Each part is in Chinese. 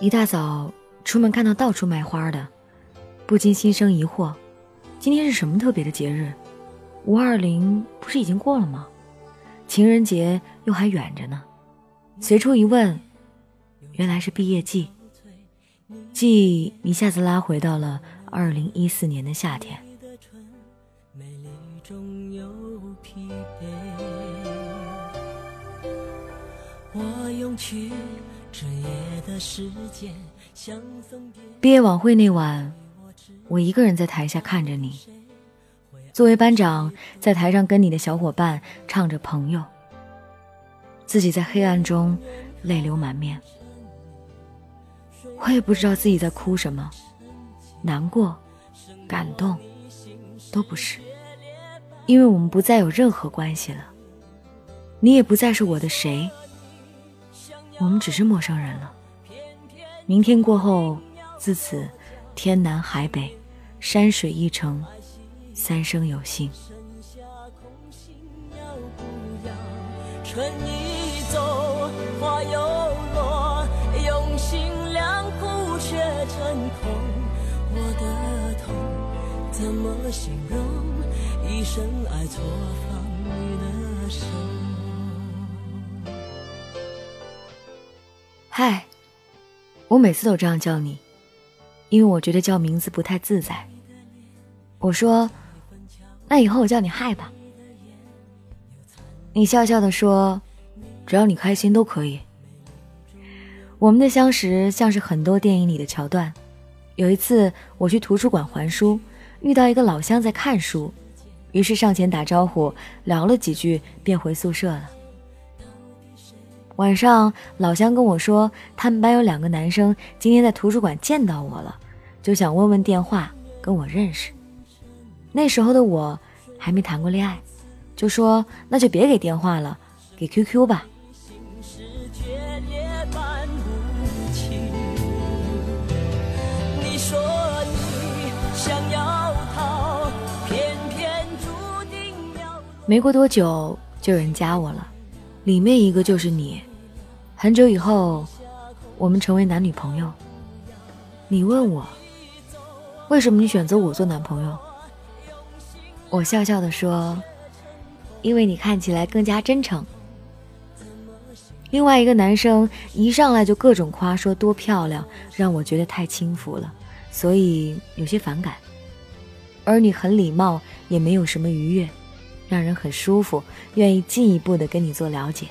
一大早出门看到到处卖花的，不禁心生疑惑：今天是什么特别的节日？五二零不是已经过了吗？情人节又还远着呢。随处一问，原来是毕业季。记忆一下子拉回到了二零一四年的夏天。这夜的时间像曾毕业晚会那晚，我一个人在台下看着你。作为班长，在台上跟你的小伙伴唱着《朋友》，自己在黑暗中泪流满面。我也不知道自己在哭什么，难过、感动，都不是，因为我们不再有任何关系了，你也不再是我的谁，我们只是陌生人了。明天过后，自此天南海北，山水一程，三生有幸。春已走，花又落，用心良苦却成空我的痛怎么形容？一生爱错放你的手。嗨，我每次都这样叫你，因为我觉得叫名字不太自在。我说，那以后我叫你嗨吧。你笑笑的说，只要你开心都可以。我们的相识像是很多电影里的桥段。有一次我去图书馆还书，遇到一个老乡在看书，于是上前打招呼，聊了几句，便回宿舍了。晚上老乡跟我说，他们班有两个男生今天在图书馆见到我了，就想问问电话，跟我认识。那时候的我还没谈过恋爱，就说那就别给电话了，给 QQ 吧。没过多久，就有人加我了，里面一个就是你。很久以后，我们成为男女朋友。你问我，为什么你选择我做男朋友？我笑笑的说，因为你看起来更加真诚。另外一个男生一上来就各种夸，说多漂亮，让我觉得太轻浮了，所以有些反感。而你很礼貌，也没有什么愉悦。让人很舒服，愿意进一步的跟你做了解。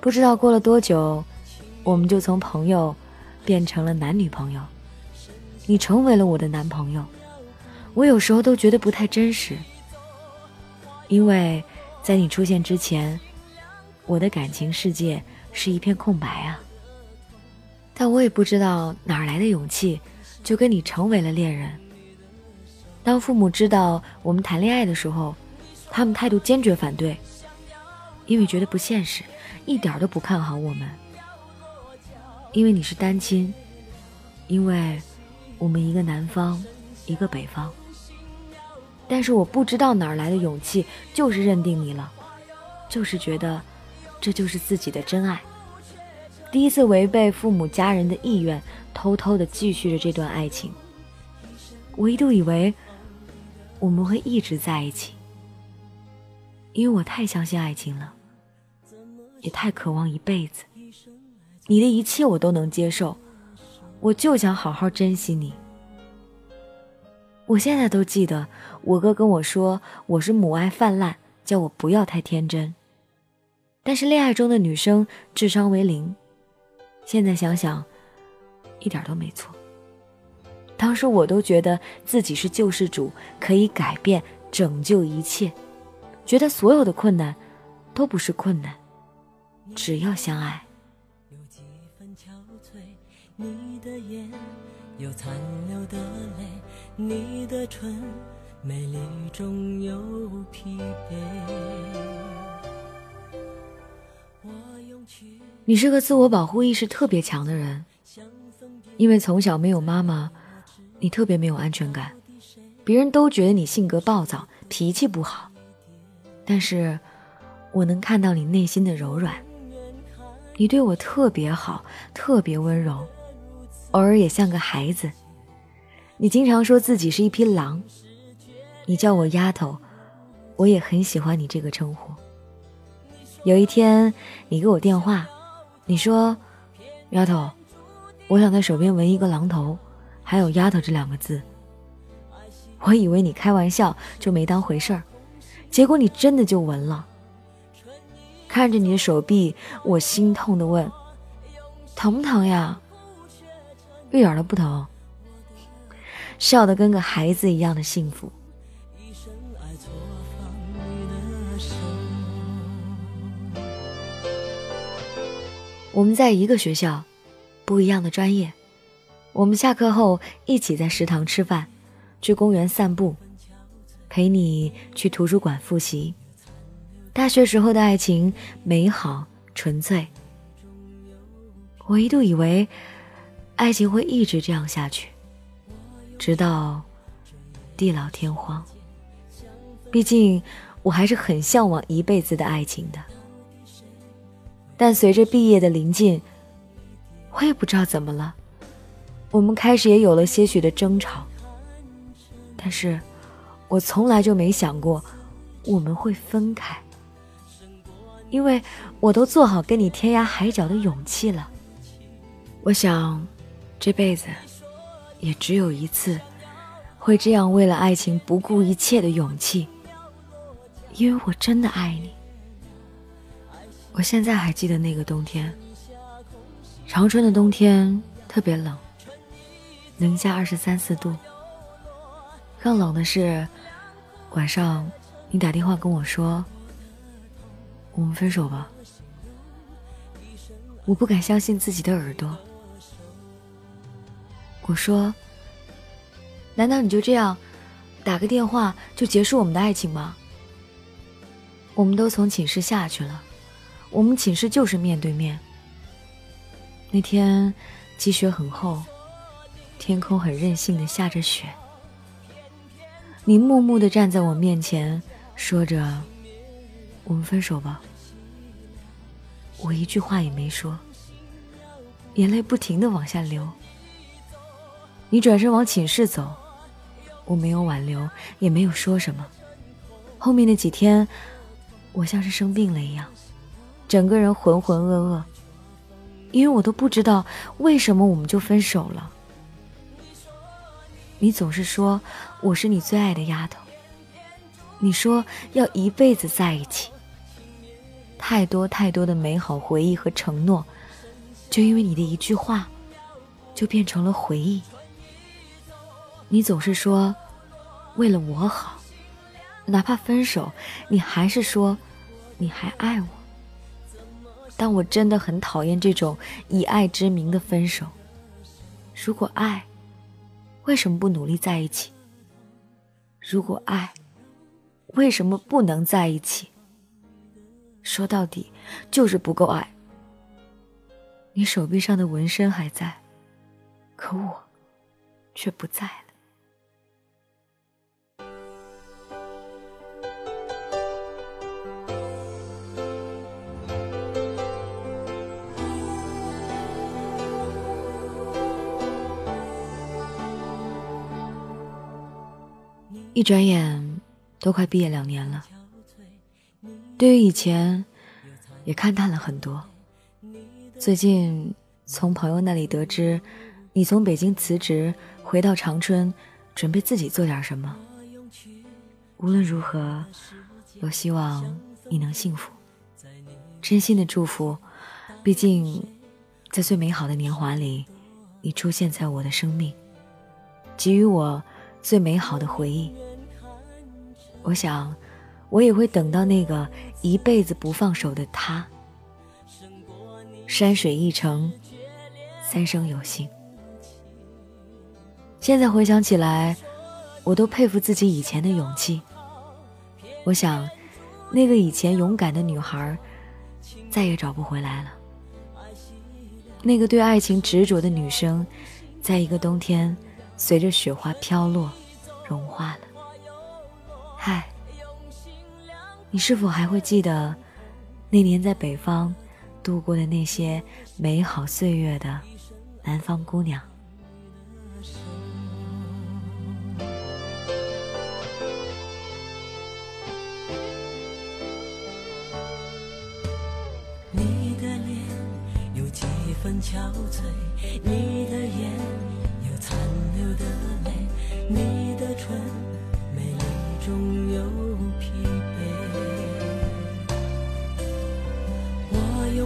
不知道过了多久，我们就从朋友变成了男女朋友。你成为了我的男朋友，我有时候都觉得不太真实，因为在你出现之前，我的感情世界。是一片空白啊！但我也不知道哪来的勇气，就跟你成为了恋人。当父母知道我们谈恋爱的时候，他们态度坚决反对，因为觉得不现实，一点都不看好我们。因为你是单亲，因为我们一个南方，一个北方。但是我不知道哪来的勇气，就是认定你了，就是觉得。这就是自己的真爱。第一次违背父母家人的意愿，偷偷的继续着这段爱情。我一度以为我们会一直在一起，因为我太相信爱情了，也太渴望一辈子。你的一切我都能接受，我就想好好珍惜你。我现在都记得，我哥跟我说我是母爱泛滥，叫我不要太天真。但是恋爱中的女生智商为零，现在想想，一点都没错。当时我都觉得自己是救世主，可以改变、拯救一切，觉得所有的困难都不是困难，只要相爱。你是个自我保护意识特别强的人，因为从小没有妈妈，你特别没有安全感，别人都觉得你性格暴躁，脾气不好，但是我能看到你内心的柔软。你对我特别好，特别温柔，偶尔也像个孩子。你经常说自己是一匹狼，你叫我丫头，我也很喜欢你这个称呼。有一天，你给我电话，你说：“丫头，我想在手边纹一个狼头，还有‘丫头’这两个字。”我以为你开玩笑，就没当回事儿，结果你真的就纹了。看着你的手臂，我心痛的问：“疼不疼呀？”一点都不疼，笑得跟个孩子一样的幸福。我们在一个学校，不一样的专业。我们下课后一起在食堂吃饭，去公园散步，陪你去图书馆复习。大学时候的爱情美好纯粹，我一度以为爱情会一直这样下去，直到地老天荒。毕竟我还是很向往一辈子的爱情的。但随着毕业的临近，我也不知道怎么了，我们开始也有了些许的争吵。但是，我从来就没想过我们会分开。因为我都做好跟你天涯海角的勇气了，我想，这辈子也只有一次，会这样为了爱情不顾一切的勇气。因为我真的爱你。我现在还记得那个冬天，长春的冬天特别冷，零下二十三四度。更冷的是，晚上你打电话跟我说。我们分手吧。我不敢相信自己的耳朵。我说：“难道你就这样打个电话就结束我们的爱情吗？”我们都从寝室下去了，我们寝室就是面对面。那天积雪很厚，天空很任性的下着雪。你木木的站在我面前，说着。我们分手吧。我一句话也没说，眼泪不停的往下流。你转身往寝室走，我没有挽留，也没有说什么。后面那几天，我像是生病了一样，整个人浑浑噩噩，因为我都不知道为什么我们就分手了。你总是说我是你最爱的丫头，你说要一辈子在一起。太多太多的美好回忆和承诺，就因为你的一句话，就变成了回忆。你总是说，为了我好，哪怕分手，你还是说，你还爱我。但我真的很讨厌这种以爱之名的分手。如果爱，为什么不努力在一起？如果爱，为什么不能在一起？说到底，就是不够爱。你手臂上的纹身还在，可我却不在了。一转眼，都快毕业两年了。对于以前，也看淡了很多。最近从朋友那里得知，你从北京辞职回到长春，准备自己做点什么。无论如何，我希望你能幸福。真心的祝福，毕竟在最美好的年华里，你出现在我的生命，给予我最美好的回忆。我想。我也会等到那个一辈子不放手的他。山水一程，三生有幸。现在回想起来，我都佩服自己以前的勇气。我想，那个以前勇敢的女孩，再也找不回来了。那个对爱情执着的女生，在一个冬天，随着雪花飘落，融化了。嗨，你是否还会记得那年在北方度过的那些美好岁月的南方姑娘？你的脸有几分憔悴，你的眼有残留的泪，你的唇美丽中有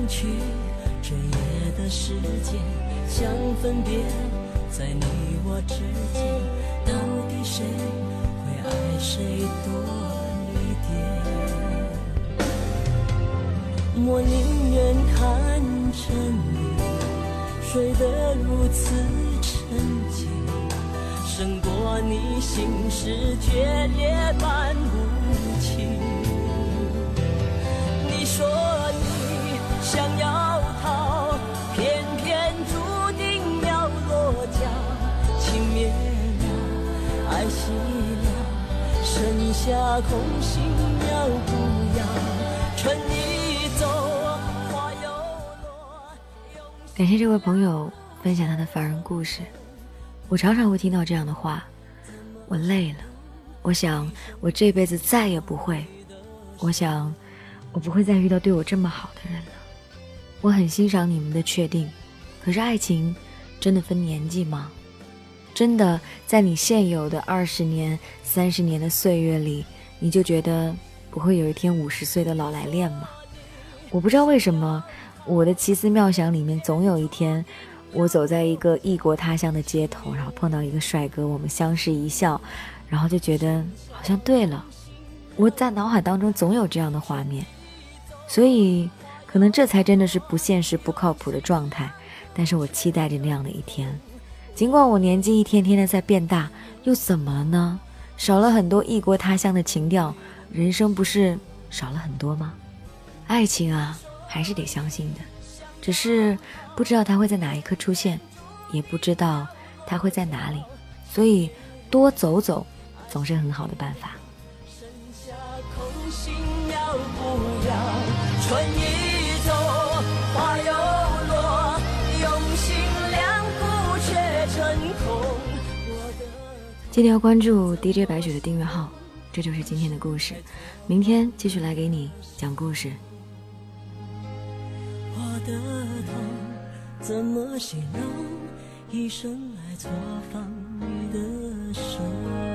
去这夜的时间，想分辨在你我之间，到底谁会爱谁多一点？我宁愿看着你睡得如此沉静，胜过你心事决裂般无情。下空心要不要？趁你。感谢这位朋友分享他的凡人故事。我常常会听到这样的话：“我累了，我想我这辈子再也不会，我想我不会再遇到对我这么好的人了。”我很欣赏你们的确定，可是爱情真的分年纪吗？真的在你现有的二十年、三十年的岁月里，你就觉得不会有一天五十岁的老来恋吗？我不知道为什么。我的奇思妙想里面，总有一天，我走在一个异国他乡的街头，然后碰到一个帅哥，我们相视一笑，然后就觉得好像对了。我在脑海当中总有这样的画面，所以可能这才真的是不现实、不靠谱的状态。但是我期待着那样的一天。尽管我年纪一天天的在变大，又怎么了呢？少了很多异国他乡的情调，人生不是少了很多吗？爱情啊！还是得相信的，只是不知道他会在哪一刻出现，也不知道他会在哪里，所以多走走总是很好的办法。记得要关注 dj 白雪的订阅号这就是今天的故事。明天继续来给你讲故事。我的痛怎么形容一生爱错放你的手。